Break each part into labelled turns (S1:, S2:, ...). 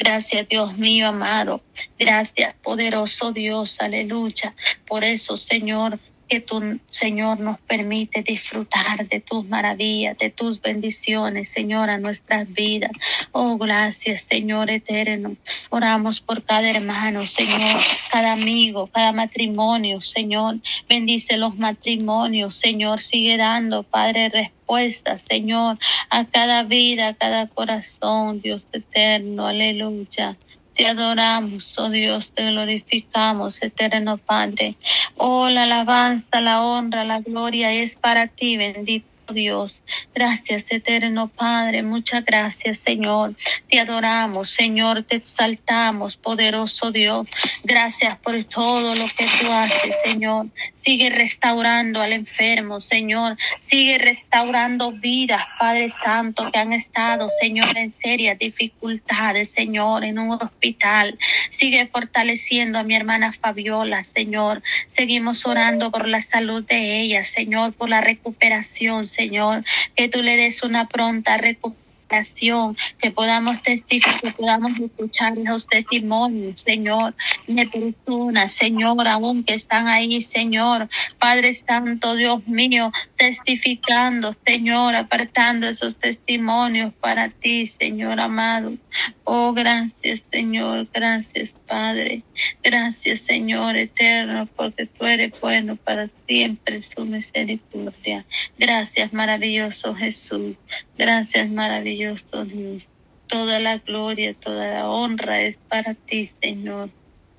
S1: Gracias, Dios mío amado. Gracias, poderoso Dios. Aleluya. Por eso, Señor, que tu Señor nos permite disfrutar de tus maravillas, de tus bendiciones, Señor, a nuestras vidas. Oh, gracias, Señor eterno. Oramos por cada hermano, Señor, cada amigo, cada matrimonio, Señor. Bendice los matrimonios, Señor. Sigue dando, Padre, respuesta, Señor, a cada vida, a cada corazón, Dios eterno. Aleluya. Te adoramos, oh Dios, te glorificamos, eterno Padre. Oh, la alabanza, la honra, la gloria es para ti, bendito Dios. Gracias, eterno Padre. Muchas gracias, Señor. Te adoramos, Señor. Te exaltamos, poderoso Dios. Gracias por todo lo que tú haces, Señor. Sigue restaurando al enfermo, Señor. Sigue restaurando vidas, Padre Santo, que han estado, Señor, en serias dificultades, Señor, en un hospital. Sigue fortaleciendo a mi hermana Fabiola, Señor. Seguimos orando por la salud de ella, Señor, por la recuperación, Señor. Señor, que tú le des una pronta recuperación que podamos testificar, que podamos escuchar los testimonios, Señor, de personas, Señor, aún que están ahí, Señor, Padre Santo, Dios mío, testificando, Señor, apartando esos testimonios para ti, Señor amado. Oh, gracias, Señor, gracias, Padre. Gracias, Señor eterno, porque tú eres bueno para siempre, su misericordia. Gracias, maravilloso Jesús. Gracias, maravilloso Dios. Toda la gloria, toda la honra es para ti, Señor.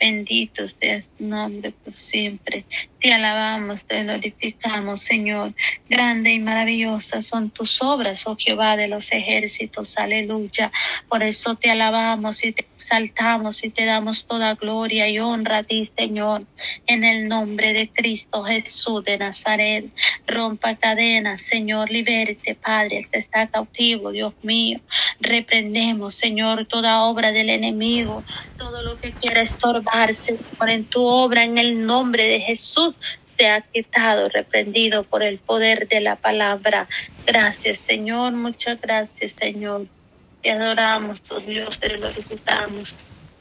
S1: Bendito seas tu nombre por siempre. Te alabamos, te glorificamos, Señor. Grande y maravillosa son tus obras, oh Jehová de los ejércitos. Aleluya. Por eso te alabamos y te exaltamos y te damos toda gloria y honra a ti, Señor. En el nombre de Cristo Jesús de Nazaret. Rompa cadenas, Señor. Liberte, Padre, el que está cautivo, Dios mío. Reprendemos, Señor, toda obra del enemigo, todo lo que quiera estorbar Señor, en tu obra, en el nombre de Jesús, sea quitado, reprendido por el poder de la palabra. Gracias, Señor, muchas gracias, Señor. Te adoramos, oh Dios, te glorificamos.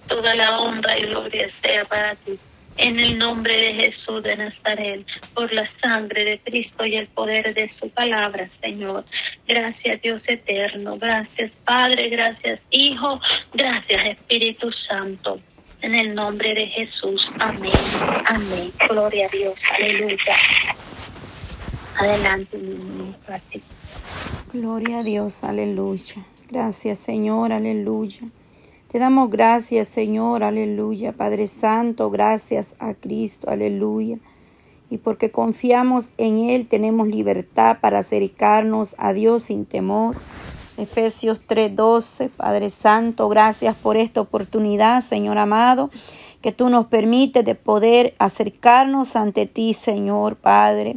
S1: Toda la honra y gloria sea para ti. En el nombre de Jesús de Nazaret, por la sangre de Cristo y el poder de su palabra, Señor. Gracias, Dios eterno. Gracias, Padre. Gracias, Hijo. Gracias, Espíritu Santo. En el nombre de Jesús. Amén. Amén. Gloria a Dios. Aleluya. Adelante, mi
S2: Gloria a Dios. Aleluya. Gracias, Señor. Aleluya. Te damos gracias, Señor. Aleluya. Padre Santo, gracias a Cristo. Aleluya. Y porque confiamos en Él, tenemos libertad para acercarnos a Dios sin temor. Efesios 3:12. Padre Santo, gracias por esta oportunidad, Señor amado, que tú nos permites de poder acercarnos ante ti, Señor Padre.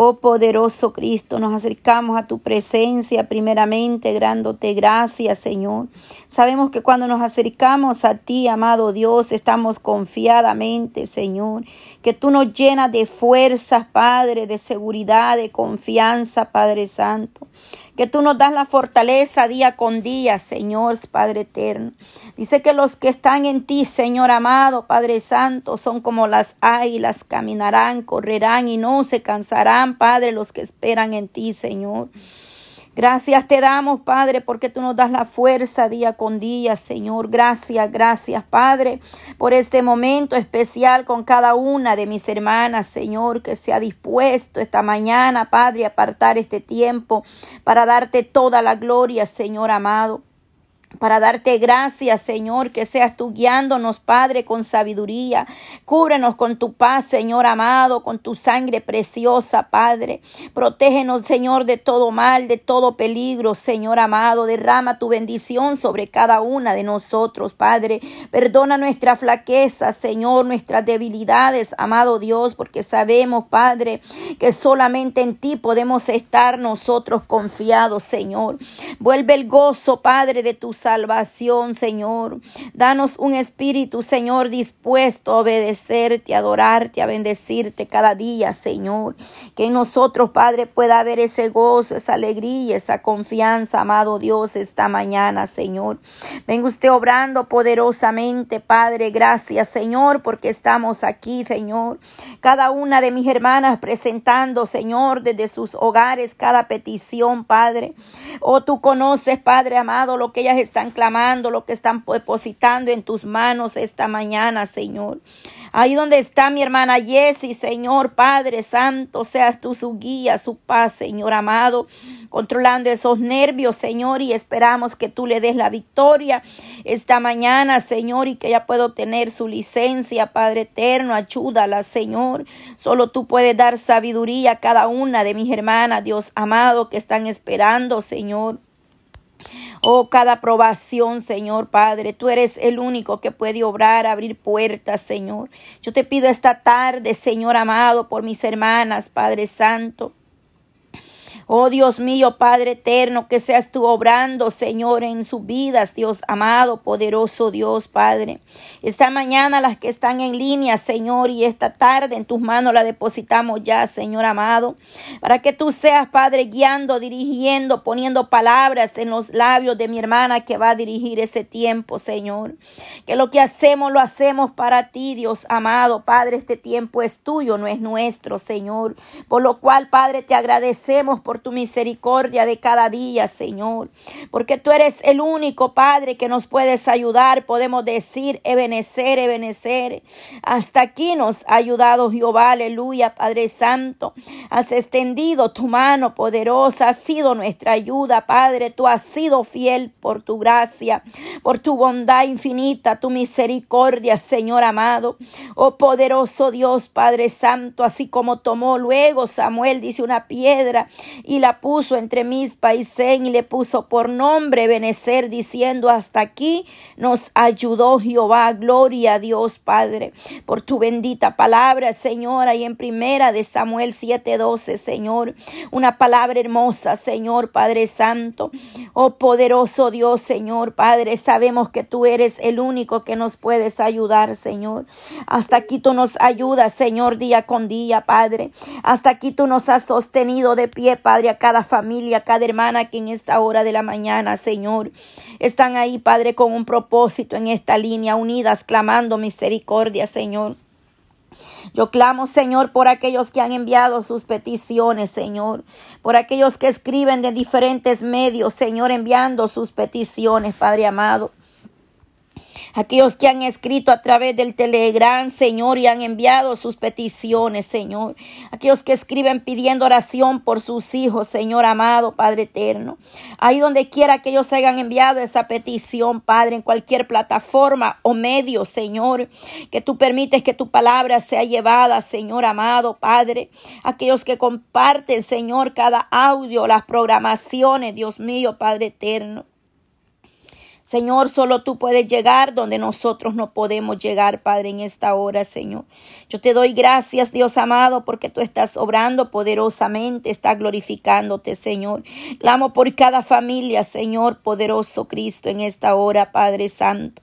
S2: Oh poderoso Cristo, nos acercamos a tu presencia primeramente, grándote gracias, Señor. Sabemos que cuando nos acercamos a ti, amado Dios, estamos confiadamente, Señor, que tú nos llenas de fuerzas, Padre, de seguridad, de confianza, Padre Santo que tú nos das la fortaleza día con día, Señor Padre eterno. Dice que los que están en ti, Señor amado, Padre Santo, son como las águilas, caminarán, correrán y no se cansarán, Padre, los que esperan en ti, Señor. Gracias te damos, Padre, porque tú nos das la fuerza día con día, Señor. Gracias, gracias, Padre, por este momento especial con cada una de mis hermanas, Señor, que se ha dispuesto esta mañana, Padre, a apartar este tiempo para darte toda la gloria, Señor amado para darte gracias, Señor, que seas tú guiándonos, Padre, con sabiduría. Cúbrenos con tu paz, Señor amado, con tu sangre preciosa, Padre. Protégenos, Señor, de todo mal, de todo peligro, Señor amado. Derrama tu bendición sobre cada una de nosotros, Padre. Perdona nuestra flaqueza, Señor, nuestras debilidades, amado Dios, porque sabemos, Padre, que solamente en ti podemos estar nosotros confiados, Señor. Vuelve el gozo, Padre, de tu salvación, Señor. Danos un espíritu, Señor, dispuesto a obedecerte, a adorarte, a bendecirte cada día, Señor. Que en nosotros, Padre, pueda haber ese gozo, esa alegría, esa confianza, amado Dios, esta mañana, Señor. Venga usted obrando poderosamente, Padre. Gracias, Señor, porque estamos aquí, Señor. Cada una de mis hermanas presentando, Señor, desde sus hogares cada petición, Padre. Oh, tú conoces, Padre amado, lo que ellas están clamando, lo que están depositando en tus manos esta mañana, Señor. Ahí donde está mi hermana Jessie, Señor Padre Santo, seas tú su guía, su paz, Señor amado, controlando esos nervios, Señor, y esperamos que tú le des la victoria esta mañana, Señor, y que ella pueda tener su licencia, Padre eterno, ayúdala, Señor. Solo tú puedes dar sabiduría a cada una de mis hermanas, Dios amado, que están esperando, Señor. Oh, cada aprobación, Señor Padre, tú eres el único que puede obrar, abrir puertas, Señor. Yo te pido esta tarde, Señor amado, por mis hermanas, Padre Santo. Oh Dios mío, Padre eterno, que seas tú obrando, Señor, en sus vidas, Dios amado, poderoso Dios, Padre. Esta mañana las que están en línea, Señor, y esta tarde en tus manos la depositamos ya, Señor amado, para que tú seas, Padre, guiando, dirigiendo, poniendo palabras en los labios de mi hermana que va a dirigir ese tiempo, Señor. Que lo que hacemos lo hacemos para ti, Dios amado, Padre, este tiempo es tuyo, no es nuestro, Señor. Por lo cual, Padre, te agradecemos por tu misericordia de cada día, Señor. Porque tú eres el único Padre que nos puedes ayudar. Podemos decir, ebenecer, ebenecer. Hasta aquí nos ha ayudado Jehová, aleluya, Padre Santo. Has extendido tu mano poderosa, has sido nuestra ayuda, Padre. Tú has sido fiel por tu gracia, por tu bondad infinita, tu misericordia, Señor amado. Oh poderoso Dios, Padre Santo, así como tomó luego Samuel, dice una piedra y la puso entre mis países y le puso por nombre Benecer, diciendo hasta aquí nos ayudó Jehová, gloria a Dios Padre, por tu bendita palabra, Señor, y en primera de Samuel 7:12, Señor, una palabra hermosa, Señor Padre Santo, oh poderoso Dios, Señor Padre, sabemos que tú eres el único que nos puedes ayudar, Señor. Hasta aquí tú nos ayudas, Señor, día con día, Padre. Hasta aquí tú nos has sostenido de pie, Padre Padre, a cada familia, a cada hermana que en esta hora de la mañana, Señor, están ahí, Padre, con un propósito en esta línea, unidas, clamando misericordia, Señor. Yo clamo, Señor, por aquellos que han enviado sus peticiones, Señor, por aquellos que escriben de diferentes medios, Señor, enviando sus peticiones, Padre amado aquellos que han escrito a través del Telegram, Señor, y han enviado sus peticiones, Señor, aquellos que escriben pidiendo oración por sus hijos, Señor amado, Padre eterno. Ahí donde quiera que ellos hayan enviado esa petición, Padre, en cualquier plataforma o medio, Señor, que tú permites que tu palabra sea llevada, Señor amado, Padre. Aquellos que comparten, Señor, cada audio, las programaciones, Dios mío, Padre eterno. Señor, solo tú puedes llegar donde nosotros no podemos llegar, Padre, en esta hora, Señor. Yo te doy gracias, Dios amado, porque tú estás obrando poderosamente, estás glorificándote, Señor. Clamo por cada familia, Señor, poderoso Cristo, en esta hora, Padre Santo.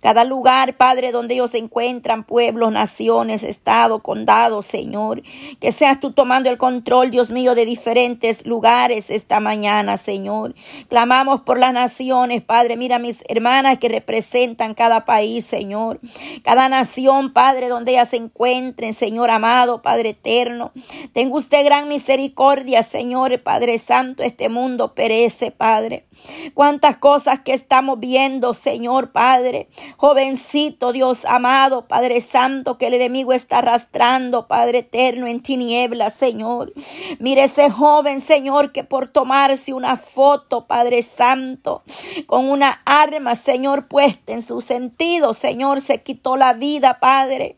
S2: Cada lugar, Padre, donde ellos se encuentran, pueblos, naciones, estado, condado, Señor. Que seas tú tomando el control, Dios mío, de diferentes lugares esta mañana, Señor. Clamamos por las naciones, Padre. Mira mis hermanas que representan cada país, Señor. Cada nación, Padre, donde ellas se encuentren, Señor amado, Padre eterno. Tenga usted gran misericordia, Señor, Padre Santo. Este mundo perece, Padre. Cuántas cosas que estamos viendo, Señor Padre. Jovencito, Dios amado, Padre Santo, que el enemigo está arrastrando, Padre eterno, en tinieblas, Señor. Mire ese joven, Señor, que por tomarse una foto, Padre Santo, con una arma, Señor, puesta en su sentido, Señor, se quitó la vida, Padre.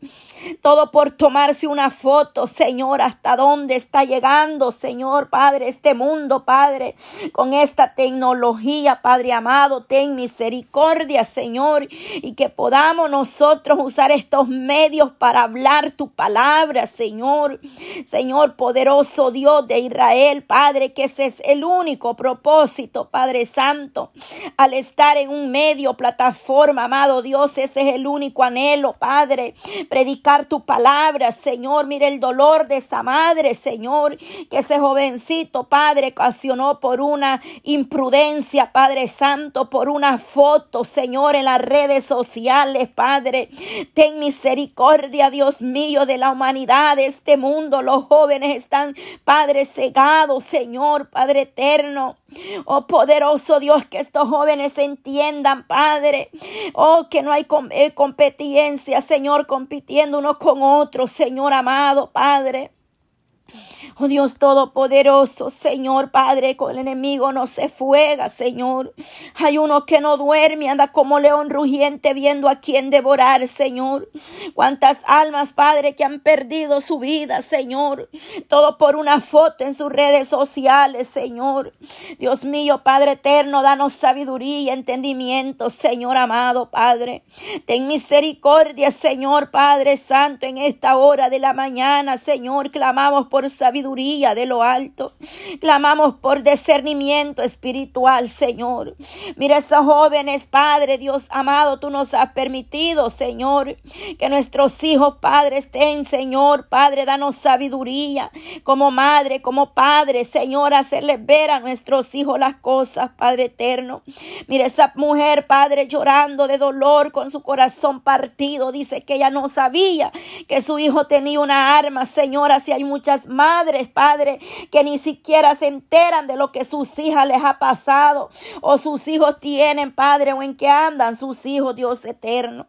S2: Todo por tomarse una foto, Señor, hasta dónde está llegando, Señor, Padre, este mundo, Padre, con esta tecnología Padre amado, ten misericordia, Señor, y que podamos nosotros usar estos medios para hablar tu palabra, Señor. Señor poderoso Dios de Israel, Padre, que ese es el único propósito, Padre Santo, al estar en un medio, plataforma, amado Dios, ese es el único anhelo, Padre, predicar tu palabra, Señor, mire el dolor de esa madre, Señor, que ese jovencito, Padre, ocasionó por una imprudencia, Padre Santo, por una foto, Señor, en las redes sociales, Padre, ten misericordia, Dios mío, de la humanidad, de este mundo, los jóvenes están, Padre, cegados, Señor, Padre eterno. Oh poderoso Dios, que estos jóvenes entiendan, Padre. Oh, que no hay eh, competencia, Señor, compitiendo uno con otro, Señor amado, Padre. Oh Dios Todopoderoso, Señor Padre, con el enemigo no se fuega, Señor. Hay uno que no duerme, anda como león rugiente viendo a quién devorar, Señor. Cuántas almas, Padre, que han perdido su vida, Señor. Todo por una foto en sus redes sociales, Señor. Dios mío, Padre eterno, danos sabiduría y entendimiento, Señor amado, Padre. Ten misericordia, Señor Padre Santo, en esta hora de la mañana, Señor. Clamamos por sabiduría de lo alto. Clamamos por discernimiento espiritual, Señor. Mira esos jóvenes, Padre, Dios amado, tú nos has permitido, Señor, que nuestros hijos, Padre, estén, Señor, Padre, danos sabiduría como madre, como padre, Señor, hacerles ver a nuestros hijos las cosas, Padre eterno. Mira esa mujer, Padre, llorando de dolor con su corazón partido. Dice que ella no sabía que su hijo tenía una arma, Señor, así hay muchas madres Padre, que ni siquiera se enteran de lo que sus hijas les ha pasado o sus hijos tienen, Padre, o en qué andan sus hijos, Dios eterno.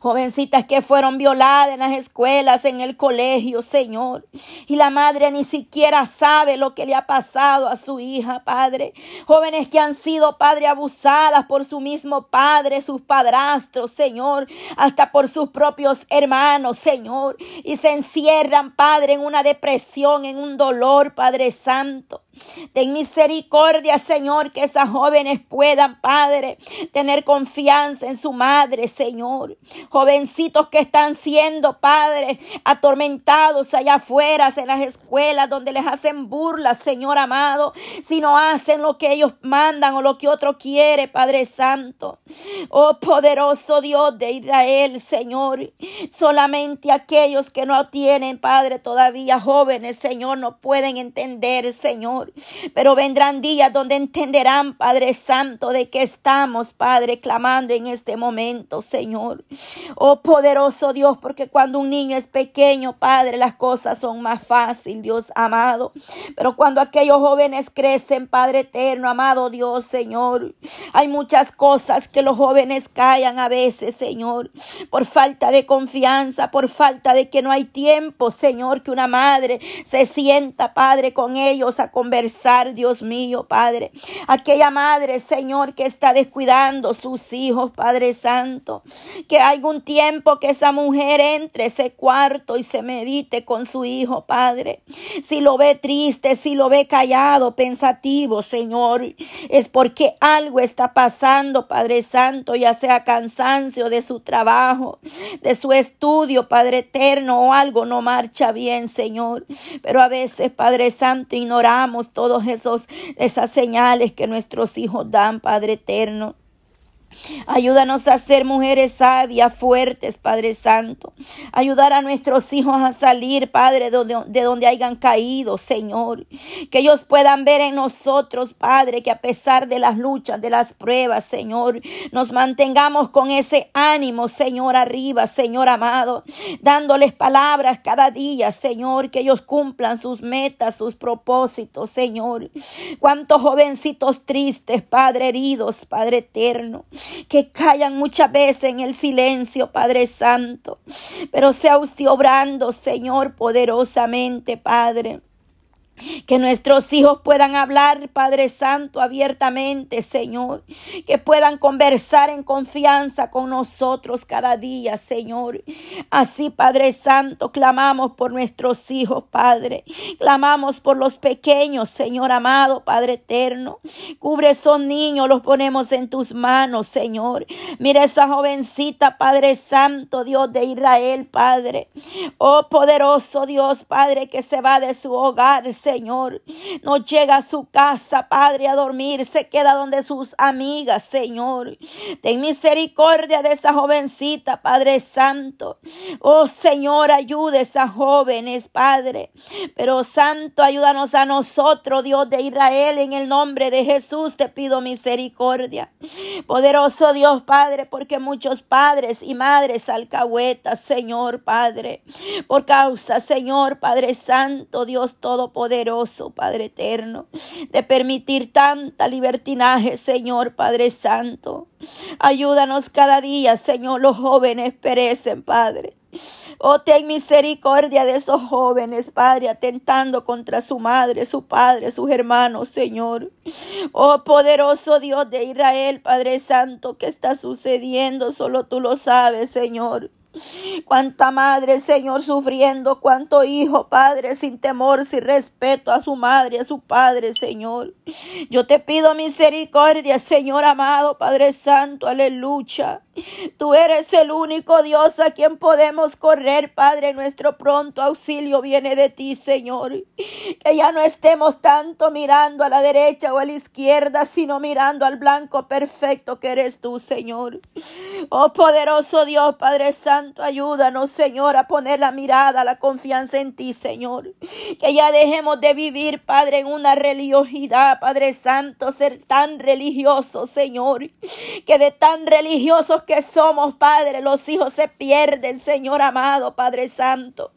S2: Jovencitas que fueron violadas en las escuelas, en el colegio, Señor. Y la madre ni siquiera sabe lo que le ha pasado a su hija, Padre. Jóvenes que han sido, Padre, abusadas por su mismo Padre, sus padrastros, Señor. Hasta por sus propios hermanos, Señor. Y se encierran, Padre, en una depresión, en un dolor, Padre Santo. Ten misericordia, Señor, que esas jóvenes puedan, Padre, tener confianza en su madre, Señor. Jovencitos que están siendo, Padre, atormentados allá afuera, en las escuelas, donde les hacen burlas, Señor amado, si no hacen lo que ellos mandan o lo que otro quiere, Padre Santo. Oh poderoso Dios de Israel, Señor. Solamente aquellos que no tienen, Padre, todavía jóvenes, Señor, no pueden entender, Señor. Pero vendrán días donde entenderán, Padre Santo, de que estamos, Padre, clamando en este momento, Señor. Oh poderoso Dios, porque cuando un niño es pequeño, Padre, las cosas son más fáciles, Dios amado. Pero cuando aquellos jóvenes crecen, Padre eterno, amado Dios, Señor, hay muchas cosas que los jóvenes callan a veces, Señor, por falta de confianza, por falta de que no hay tiempo, Señor, que una madre se sienta, Padre, con ellos a conversar Dios mío, Padre. Aquella madre, Señor, que está descuidando sus hijos, Padre Santo. Que un tiempo que esa mujer entre ese cuarto y se medite con su hijo, Padre. Si lo ve triste, si lo ve callado, pensativo, Señor, es porque algo está pasando, Padre Santo, ya sea cansancio de su trabajo, de su estudio, Padre eterno, o algo no marcha bien, Señor. Pero a veces, Padre Santo, ignoramos todos esos esas señales que nuestros hijos dan, Padre eterno. Ayúdanos a ser mujeres sabias, fuertes, Padre Santo. Ayudar a nuestros hijos a salir, Padre, de donde, hayan caído, Señor. Que ellos puedan ver en nosotros, Padre, que a pesar de las luchas, de las pruebas, Señor, nos mantengamos con ese ánimo, Señor, arriba, Señor amado. Dándoles palabras cada día, Señor, que ellos cumplan sus metas, sus propósitos, Señor. Cuántos jovencitos tristes, Padre, heridos, Padre eterno que callan muchas veces en el silencio, Padre Santo. Pero sea usted obrando, Señor, poderosamente, Padre. Que nuestros hijos puedan hablar, Padre Santo, abiertamente, Señor. Que puedan conversar en confianza con nosotros cada día, Señor. Así, Padre Santo, clamamos por nuestros hijos, Padre. Clamamos por los pequeños, Señor amado, Padre eterno. Cubre esos niños, los ponemos en tus manos, Señor. Mira esa jovencita, Padre Santo, Dios de Israel, Padre. Oh poderoso Dios, Padre, que se va de su hogar, Señor. No llega a su casa, Padre, a dormir. Se queda donde sus amigas, Señor. Ten misericordia de esa jovencita, Padre Santo. Oh Señor, ayude a esas jóvenes, Padre. Pero Santo, ayúdanos a nosotros, Dios de Israel, en el nombre de Jesús te pido misericordia. Poderoso Dios, Padre, porque muchos padres y madres alcahuetas, Señor, Padre, por causa, Señor, Padre Santo, Dios Todopoderoso, Padre Eterno, de permitir tanta libertinaje, Señor, Padre Santo. Ayúdanos cada día, Señor, los jóvenes perecen, Padre. Oh, ten misericordia de esos jóvenes, Padre, atentando contra su madre, su padre, sus hermanos, Señor. Oh, poderoso Dios de Israel, Padre Santo, ¿qué está sucediendo? Solo tú lo sabes, Señor. Cuánta madre, Señor, sufriendo, cuánto hijo, Padre, sin temor, sin respeto a su madre, a su padre, Señor. Yo te pido misericordia, Señor amado, Padre Santo, aleluya. Tú eres el único Dios a quien podemos correr, Padre. Nuestro pronto auxilio viene de ti, Señor. Que ya no estemos tanto mirando a la derecha o a la izquierda, sino mirando al blanco perfecto que eres tú, Señor. Oh poderoso Dios, Padre Santo, ayúdanos, Señor, a poner la mirada, la confianza en ti, Señor. Que ya dejemos de vivir, Padre, en una religiosidad, Padre Santo, ser tan religioso, Señor. Que de tan religiosos que somos, Padre, los hijos se pierden, Señor amado, Padre Santo.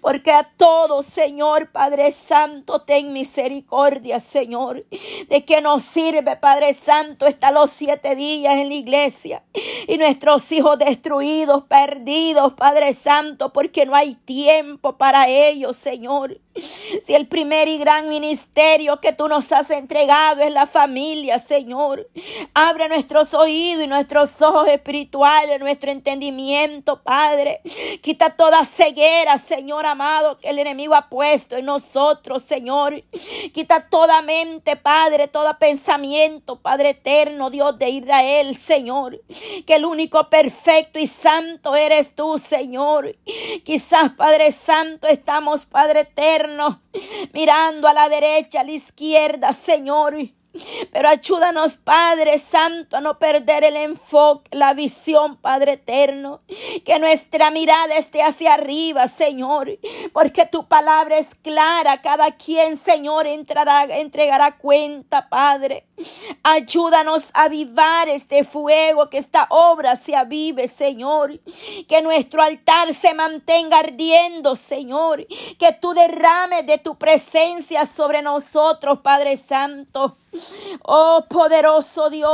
S2: Porque a todos, Señor, Padre Santo, ten misericordia, Señor. De que nos sirve, Padre Santo, estar los siete días en la iglesia. Y nuestros hijos destruidos, perdidos, Padre Santo, porque no hay tiempo para ellos, Señor. Si el primer y gran ministerio que tú nos has entregado es la familia, Señor. Abre nuestros oídos y nuestros ojos espirituales, nuestro entendimiento, Padre. Quita toda ceguera, Señor amado, que el enemigo ha puesto en nosotros, Señor. Quita toda mente, Padre, todo pensamiento, Padre eterno, Dios de Israel, Señor. Que el único perfecto y santo eres tú, Señor. Quizás, Padre Santo, estamos, Padre eterno, mirando a la derecha, a la izquierda, Señor. Pero ayúdanos, Padre Santo, a no perder el enfoque, la visión, Padre eterno. Que nuestra mirada esté hacia arriba, Señor. Porque tu palabra es clara. Cada quien, Señor, entrará, entregará cuenta, Padre. Ayúdanos a avivar este fuego, que esta obra se avive, Señor. Que nuestro altar se mantenga ardiendo, Señor. Que tú derrames de tu presencia sobre nosotros, Padre Santo. Oh poderoso Dios.